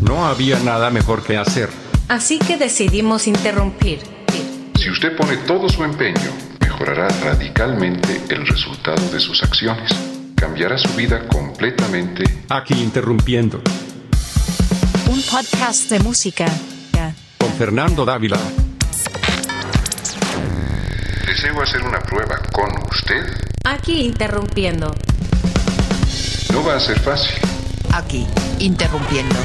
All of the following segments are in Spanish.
No había nada mejor que hacer. Así que decidimos interrumpir. Si usted pone todo su empeño, mejorará radicalmente el resultado de sus acciones. Cambiará su vida completamente. Aquí interrumpiendo. Un podcast de música. Con Fernando Dávila. Deseo hacer una prueba con usted. Aquí interrumpiendo. No va a ser fácil. Aquí, interrumpiendo.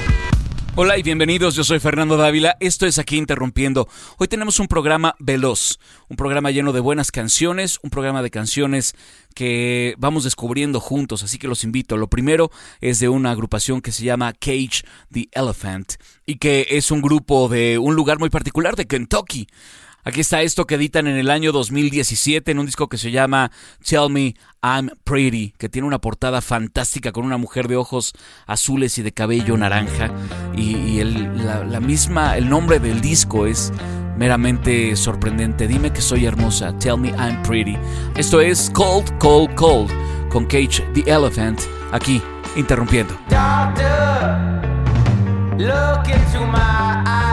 Hola y bienvenidos, yo soy Fernando Dávila, esto es aquí interrumpiendo. Hoy tenemos un programa veloz, un programa lleno de buenas canciones, un programa de canciones que vamos descubriendo juntos, así que los invito. Lo primero es de una agrupación que se llama Cage the Elephant y que es un grupo de un lugar muy particular de Kentucky. Aquí está esto que editan en el año 2017 en un disco que se llama Tell Me I'm Pretty, que tiene una portada fantástica con una mujer de ojos azules y de cabello naranja. Y, el, la, misma, el nombre del disco es meramente sorprendente. Dime que soy hermosa, Tell Me I'm Pretty. Esto es Cold, Cold, Cold con Cage the Elephant, aquí interrumpiendo. look into my eyes.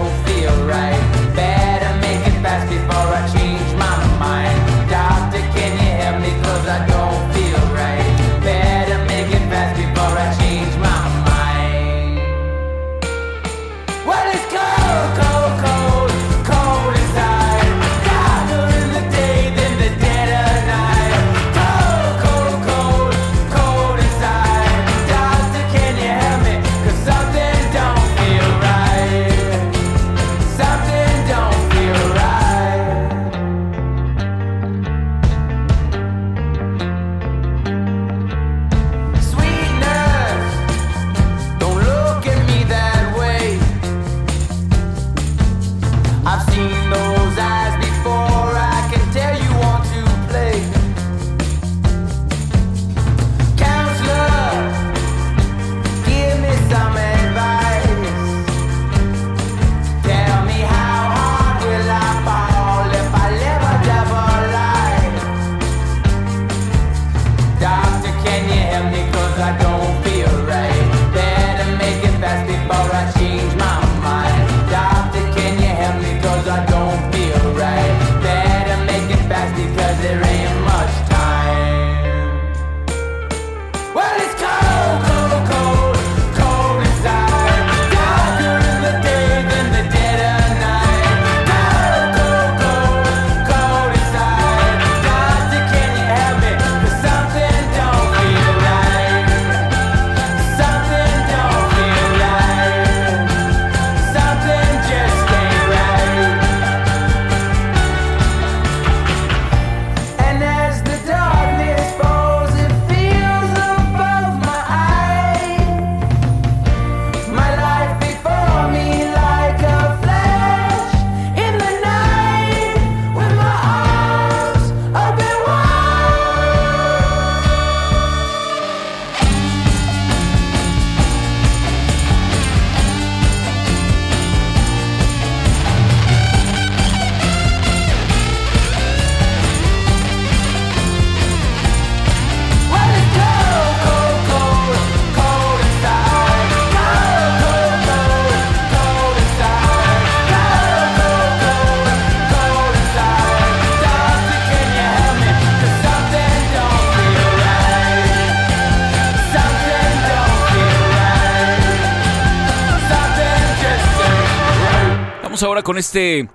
con este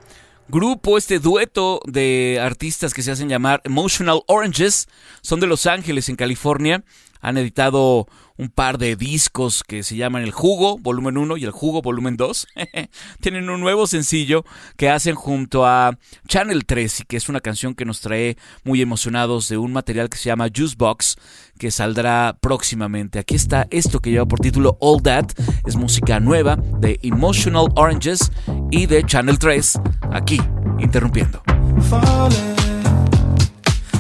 grupo, este dueto de artistas que se hacen llamar Emotional Oranges. Son de Los Ángeles, en California. Han editado un par de discos que se llaman El Jugo, volumen 1 y El Jugo, volumen 2. Tienen un nuevo sencillo que hacen junto a Channel 3 y que es una canción que nos trae muy emocionados de un material que se llama Juicebox que saldrá próximamente. Aquí está esto que lleva por título All That, es música nueva de Emotional Oranges y de Channel 3, aquí, interrumpiendo.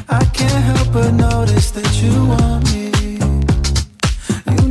I can't help but notice that you want me.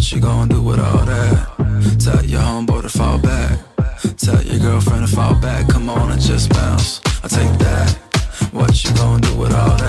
What you gonna do with all that? Tell your homeboy to fall back. Tell your girlfriend to fall back. Come on and just bounce. I'll take that. What you gonna do with all that?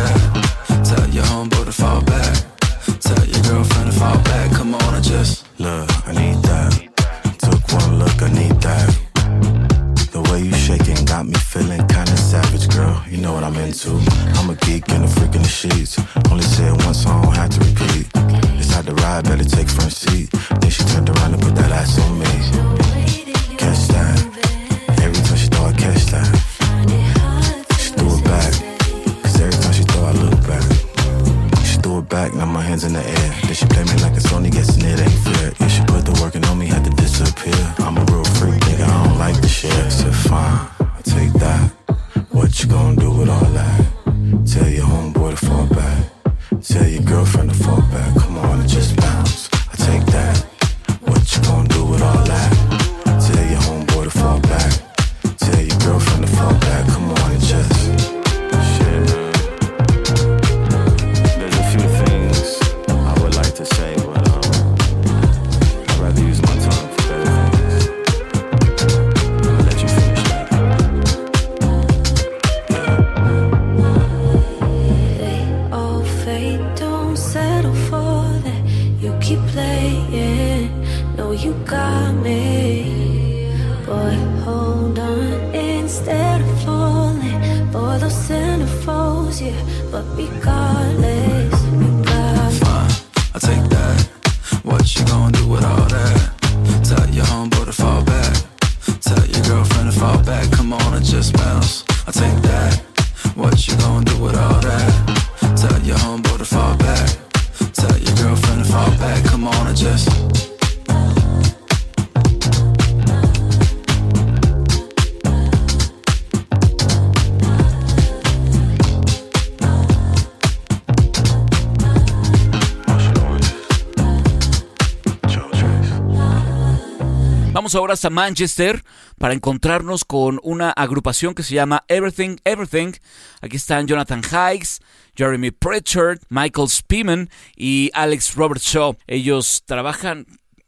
Ahora hasta Manchester para encontrarnos con una agrupación que se llama Everything Everything. Aquí están Jonathan Hikes, Jeremy Pritchard, Michael Spearman y Alex Robert Shaw. Ellos trabajan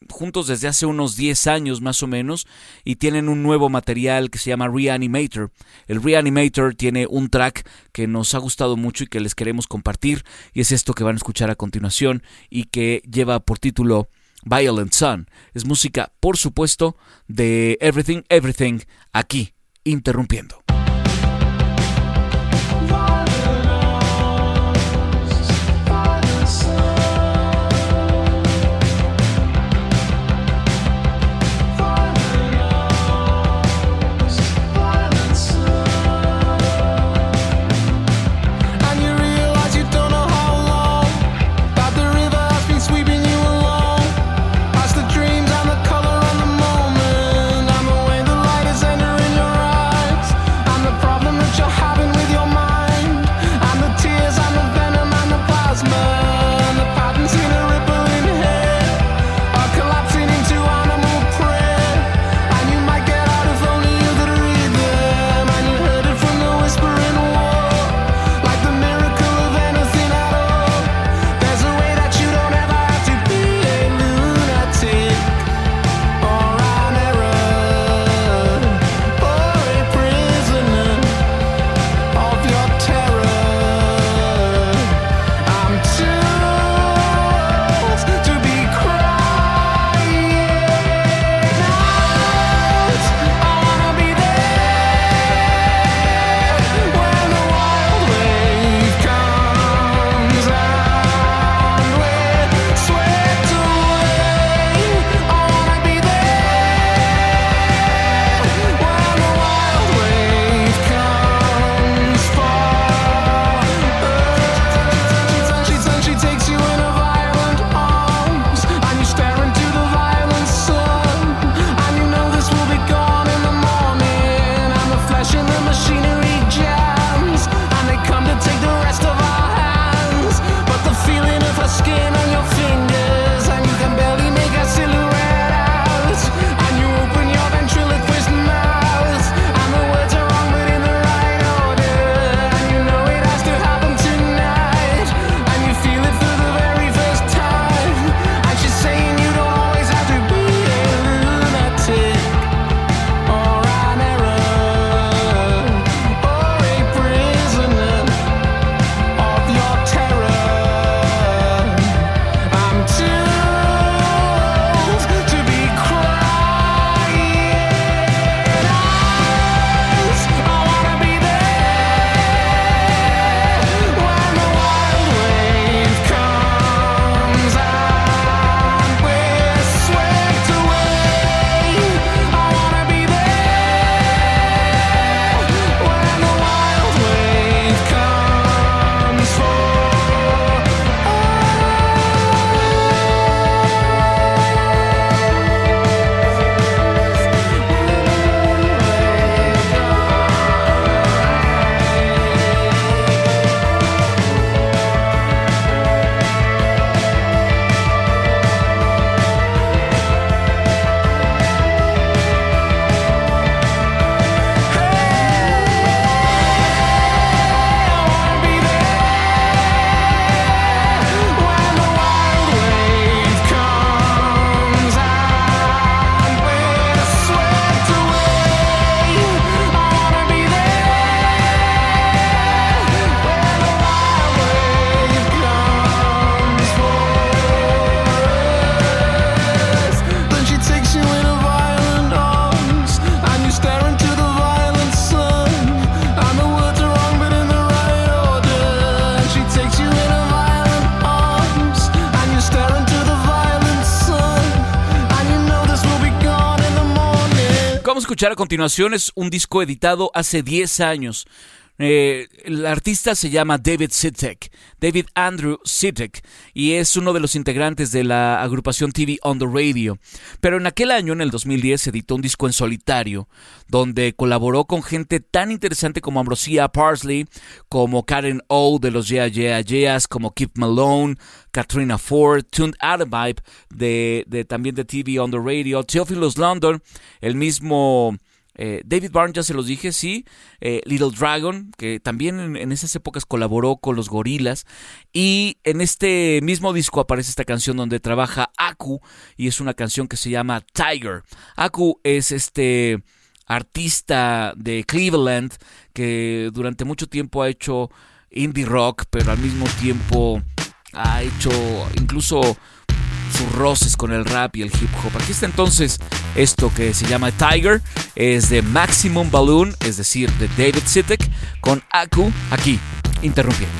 juntos desde hace unos 10 años más o menos y tienen un nuevo material que se llama Reanimator. El Reanimator tiene un track que nos ha gustado mucho y que les queremos compartir y es esto que van a escuchar a continuación y que lleva por título Violent Sun. Es música, por supuesto, de Everything Everything aquí, interrumpiendo. A continuación es un disco editado hace 10 años. Eh, el artista se llama David Sitek, David Andrew Sitek, y es uno de los integrantes de la agrupación TV on the Radio. Pero en aquel año, en el 2010, editó un disco en solitario, donde colaboró con gente tan interesante como Ambrosia Parsley, como Karen O de los Yeah Yeah Yeahs, como Keith Malone, Katrina Ford, Tuned Vibe de, de también de TV on the Radio, Theophilus London, el mismo eh, David Byrne, ya se los dije, sí. Eh, Little Dragon, que también en, esas épocas colaboró con los gorilas. Y en este mismo disco aparece esta canción donde trabaja Aku y es una canción que se llama Tiger. Aku es este artista de Cleveland que durante mucho tiempo ha hecho indie rock, pero al mismo tiempo ha hecho incluso sus roces con el rap y el hip hop. Aquí está entonces esto que se llama Tiger, es de Maximum Balloon, es decir, de David Sitek, con Aku aquí, interrumpiendo.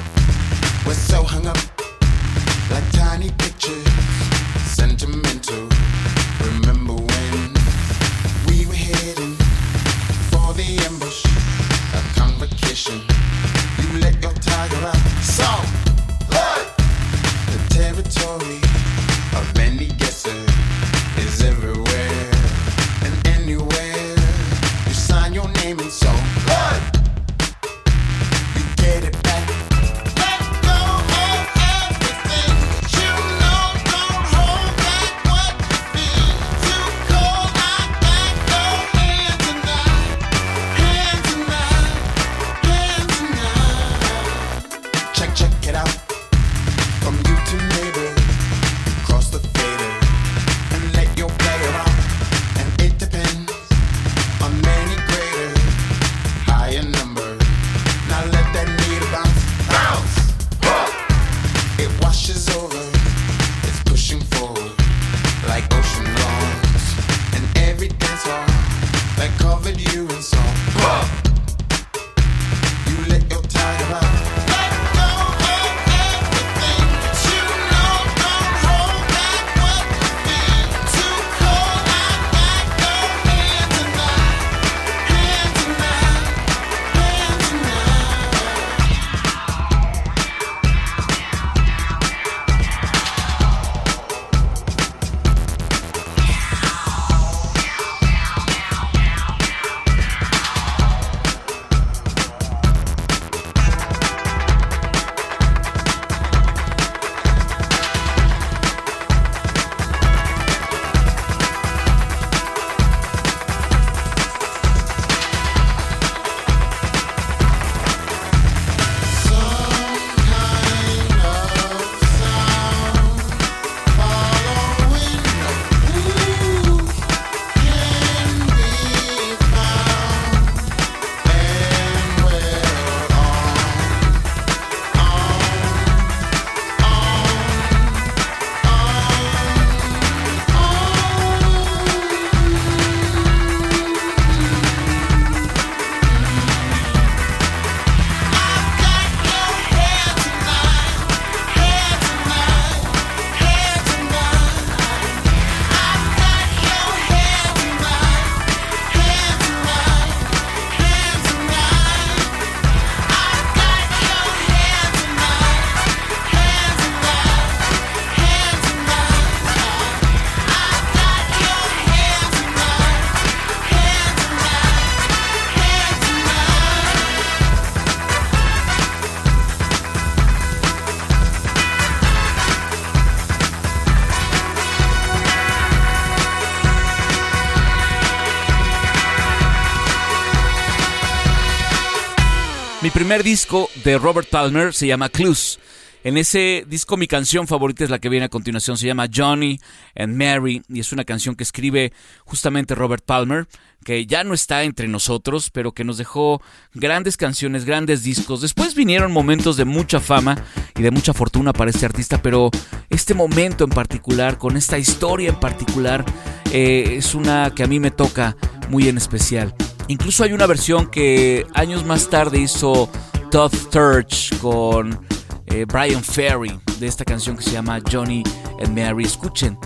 Primer disco de Robert Palmer se llama Clues. En ese disco mi canción favorita es la que viene a continuación, se llama Johnny and Mary y es una canción que escribe justamente Robert Palmer, que ya no está entre nosotros, pero que nos dejó grandes canciones, grandes discos. Después vinieron momentos de mucha fama y de mucha fortuna para este artista, pero este momento en particular, con esta historia en particular, eh, es una que a mí me toca muy en especial. Incluso hay una versión que años más tarde hizo Todd Sturge con eh, Brian Ferry de esta canción que se llama Johnny and Mary. Escuchen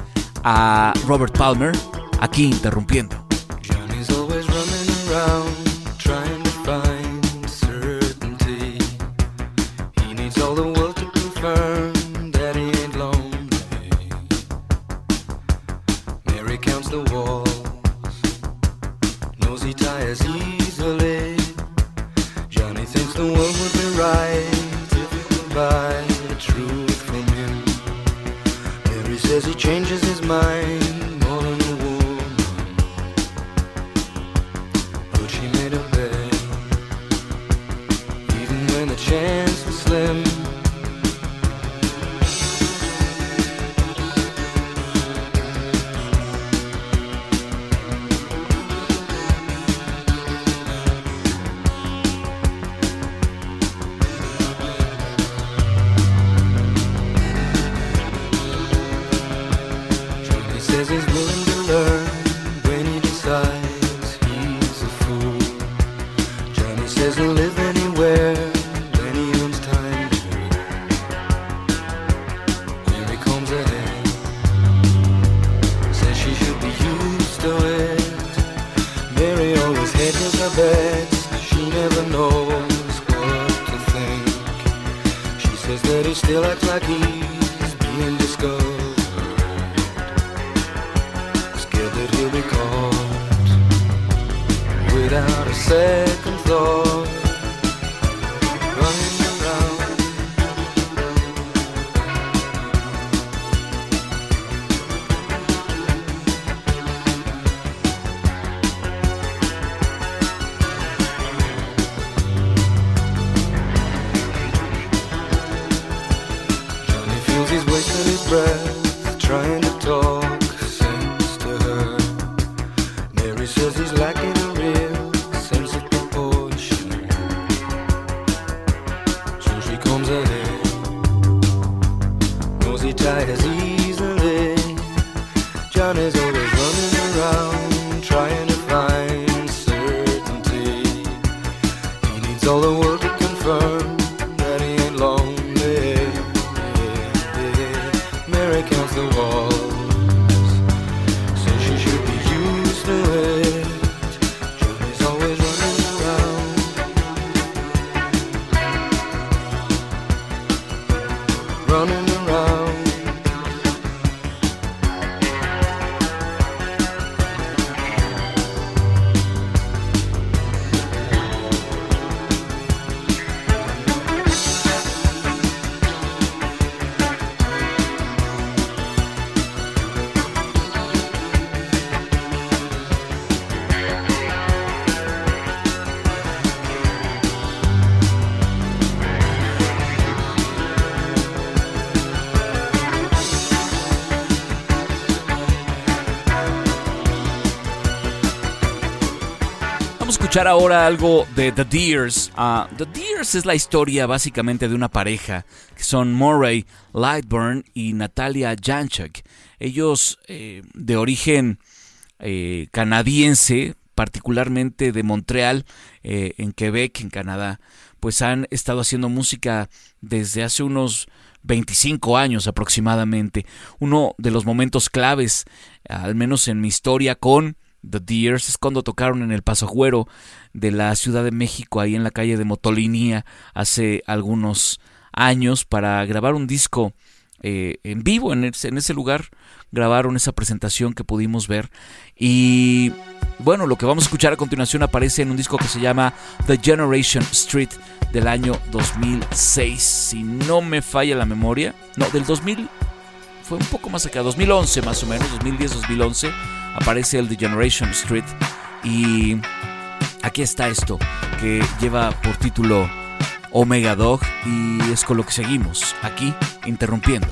a Robert Palmer aquí interrumpiendo. Johnny's always running around trying escuchar ahora algo de The Deers. Ah, The Deers es la historia básicamente de una pareja que son Murray Lightburn y Natalia Janchak. Ellos eh, de origen eh, canadiense, particularmente de Montreal, eh, en Quebec, en Canadá, pues han estado haciendo música desde hace unos 25 años aproximadamente. Uno de los momentos claves, al menos en mi historia con The Deers, es cuando tocaron en el Paso de la Ciudad de México, ahí en la calle de Motolinía, hace algunos años, para grabar un disco eh, en vivo en ese, en ese lugar. Grabaron esa presentación que pudimos ver. Y bueno, lo que vamos a escuchar a continuación aparece en un disco que se llama The Generation Street del año 2006. Si no me falla la memoria. No, del 2000. Fue un poco más acá, 2011 más o menos, 2010-2011 aparece el The Generation Street y aquí está esto que lleva por título Omega Dog y es con lo que seguimos aquí interrumpiendo.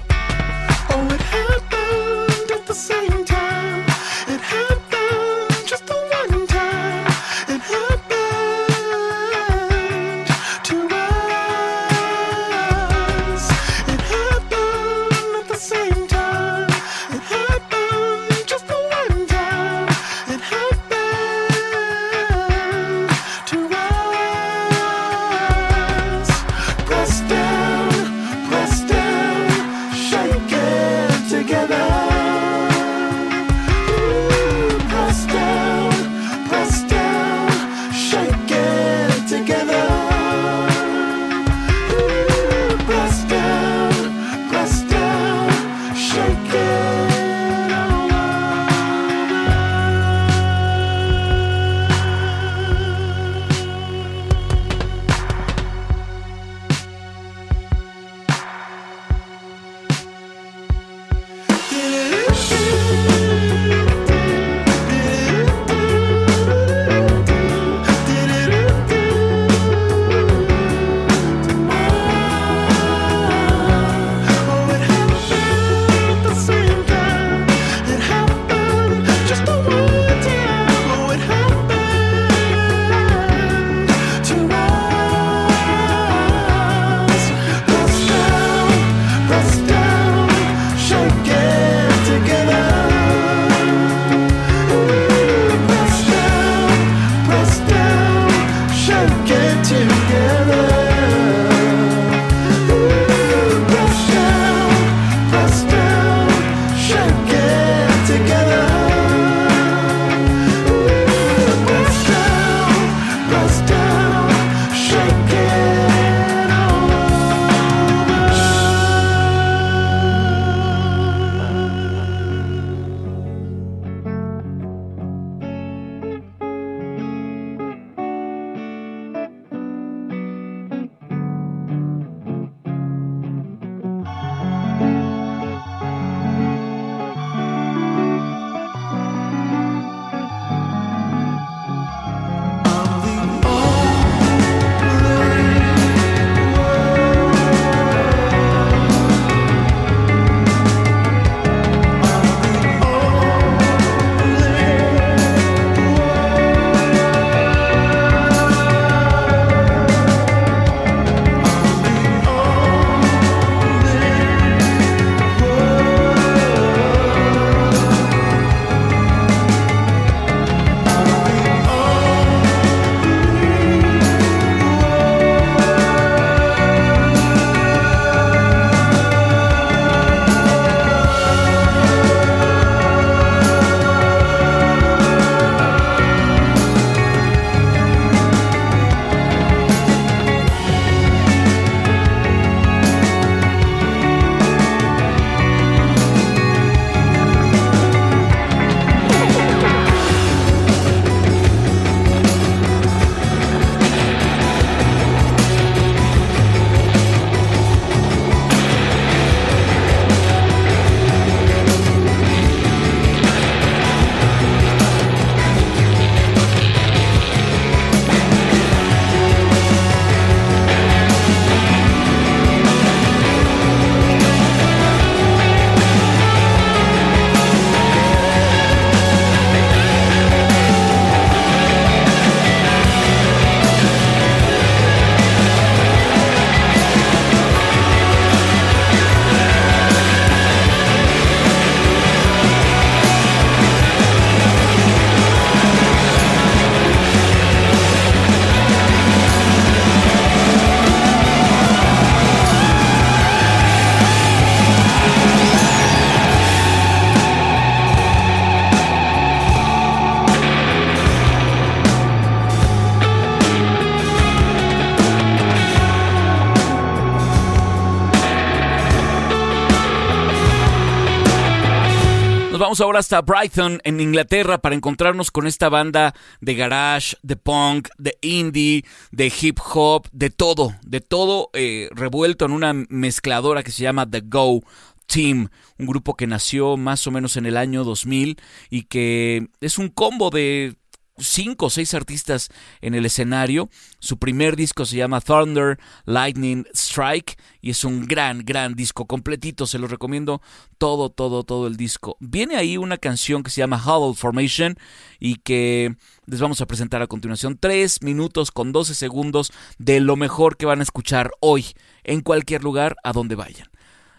vamos ahora hasta Brighton, en Inglaterra, para encontrarnos con esta banda de garage, de punk, de indie, de hip hop, de todo, de todo eh, revuelto en una mezcladora que se llama The Go Team, un grupo que nació más o menos en el año 2000 y que es un combo de cinco o seis artistas en el escenario. Su primer disco se llama Thunder Lightning Strike y es un gran, gran disco completito. Se lo recomiendo todo, todo, todo el disco. Viene ahí una canción que se llama Huddle Formation y que les vamos a presentar a continuación. Tres minutos con 12 segundos de lo mejor que van a escuchar hoy en cualquier lugar a donde vayan.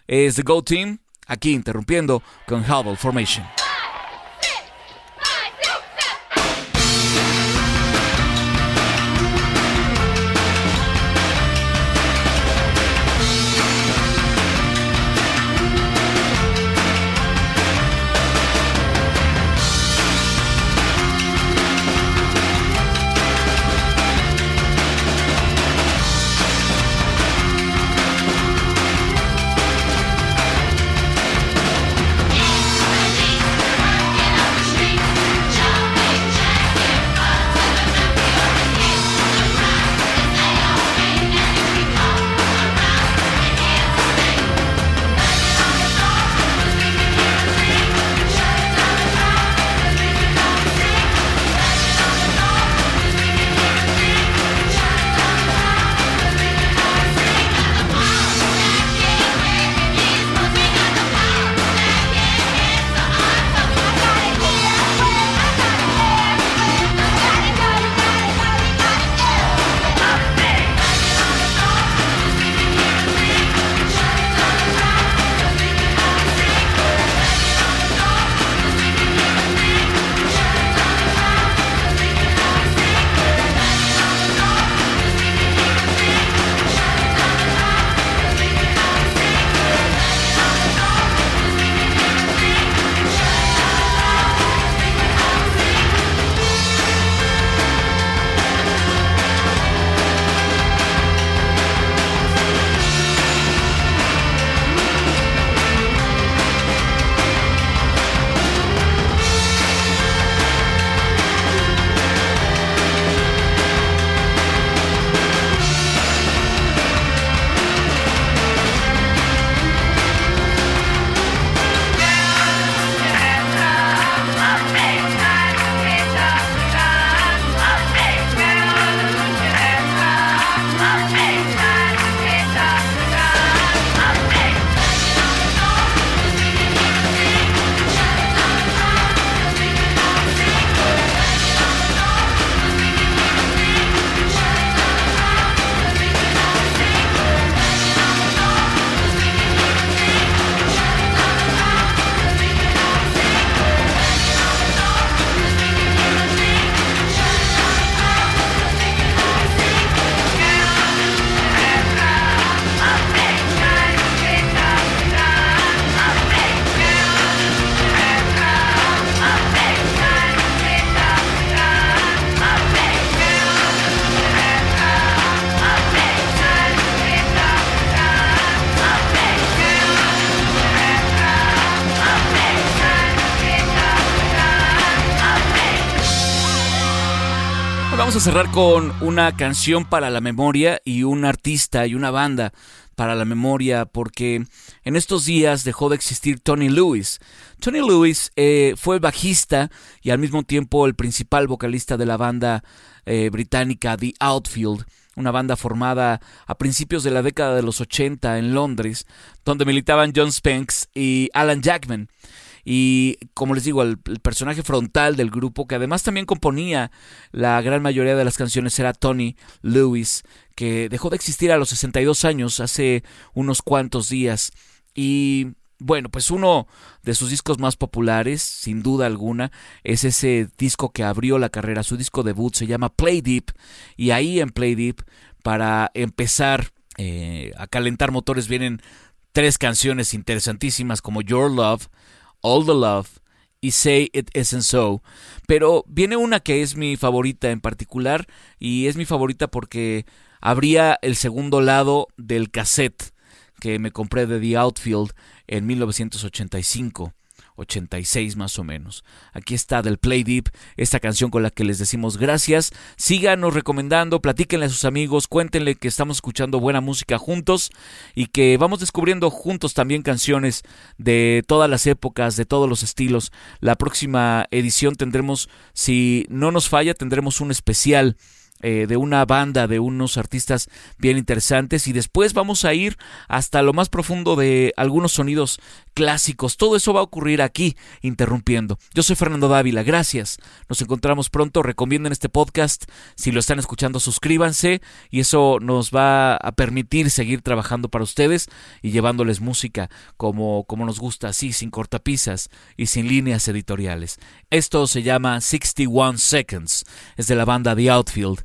Es The Go Team, aquí interrumpiendo con Huddle Formation. Cerrar con una canción para la memoria y un artista y una banda para la memoria porque en estos días dejó de existir Tony Lewis. Tony Lewis eh, fue bajista y al mismo tiempo el principal vocalista de la banda eh, británica The Outfield una banda formada a principios de la década de los 80 en Londres, donde militaban John Spanks y Alan Jackman. Y como les digo, el, personaje frontal del grupo, que además también componía la gran mayoría de las canciones, era Tony Lewis, que dejó de existir a los 62 años, hace unos cuantos días. Y bueno, pues uno de sus discos más populares, sin duda alguna, es ese disco que abrió la carrera, su disco debut se llama Play Deep, y ahí en Play Deep, para empezar eh, a calentar motores, vienen tres canciones interesantísimas como Your Love, All the Love y Say It Isn't So. Pero viene una que es mi favorita en particular y es mi favorita porque abría el segundo lado del cassette que me compré de The Outfield en 1985. 86 más o menos. Aquí está del Play Deep, esta canción con la que les decimos gracias. Síganos recomendando, platíquenle a sus amigos, cuéntenle que estamos escuchando buena música juntos y que vamos descubriendo juntos también canciones de todas las épocas, de todos los estilos. La próxima edición tendremos, si no nos falla, tendremos un especial eh, de una banda, de unos artistas bien interesantes y después vamos a ir hasta lo más profundo de algunos sonidos clásicos. Todo eso va a ocurrir aquí, interrumpiendo. Yo soy Fernando Dávila, gracias. Nos encontramos pronto. Recomienden este podcast. Si lo están escuchando, suscríbanse y eso nos va a permitir seguir trabajando para ustedes y llevándoles música como, como nos gusta, así, sin cortapisas y sin líneas editoriales. Esto se llama 61 Seconds. Es de la banda The Outfield.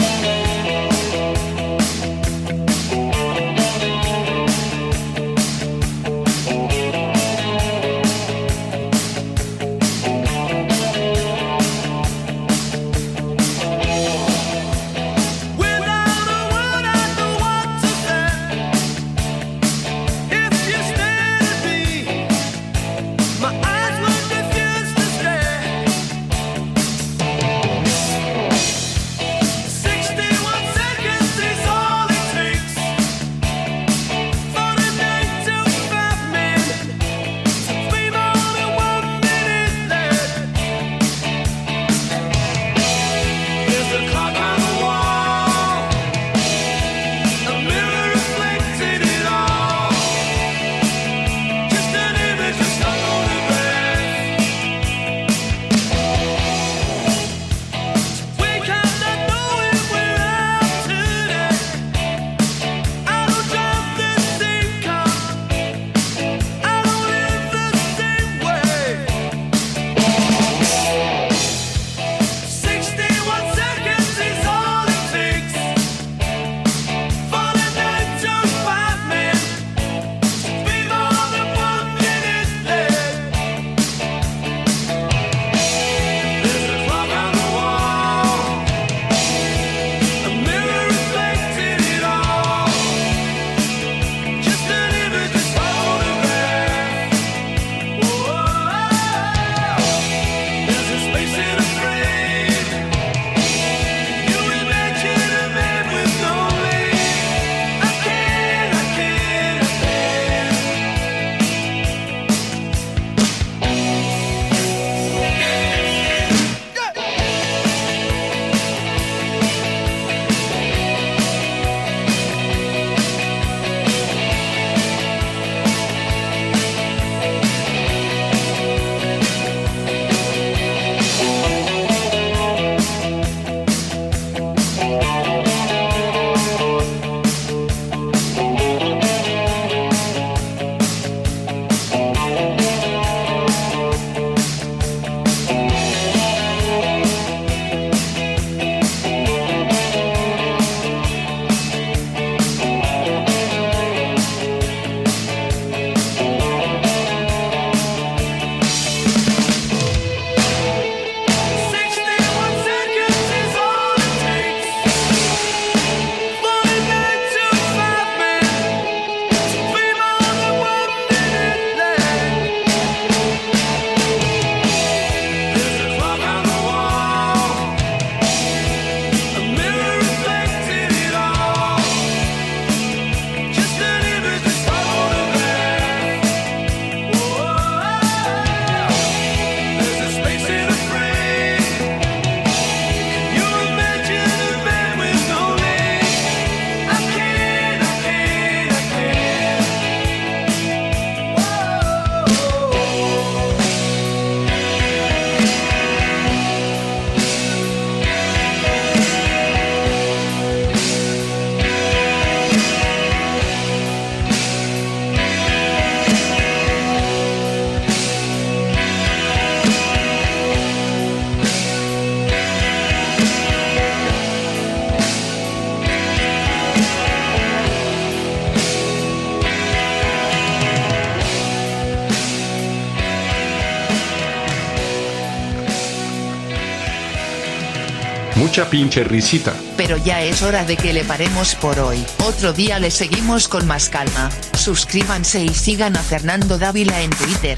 mucha pinche risita. Pero ya es hora de que le paremos por hoy. Otro día le seguimos con más calma. Suscríbanse y sigan a Fernando Dávila en Twitter.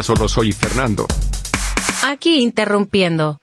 Solo soy Fernando. Aquí interrumpiendo.